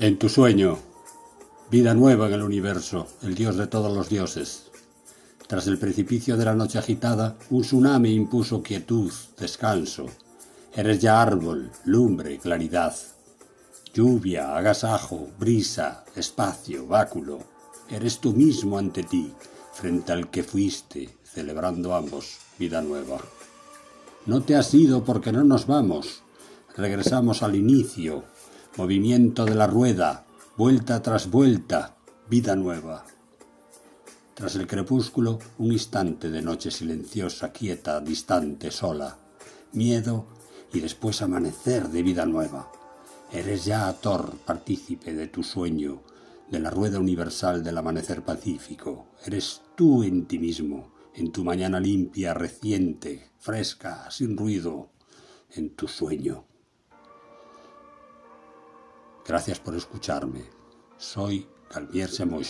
En tu sueño, vida nueva en el universo, el dios de todos los dioses. Tras el precipicio de la noche agitada, un tsunami impuso quietud, descanso. Eres ya árbol, lumbre, claridad. Lluvia, agasajo, brisa, espacio, báculo. Eres tú mismo ante ti, frente al que fuiste, celebrando ambos vida nueva. No te has ido porque no nos vamos. Regresamos al inicio, movimiento de la rueda, vuelta tras vuelta, vida nueva. Tras el crepúsculo, un instante de noche silenciosa, quieta, distante, sola, miedo y después amanecer de vida nueva. Eres ya Thor, partícipe de tu sueño, de la rueda universal del amanecer pacífico. Eres tú en ti mismo, en tu mañana limpia, reciente, fresca, sin ruido, en tu sueño. Gracias por escucharme. Soy Calvier Semoy.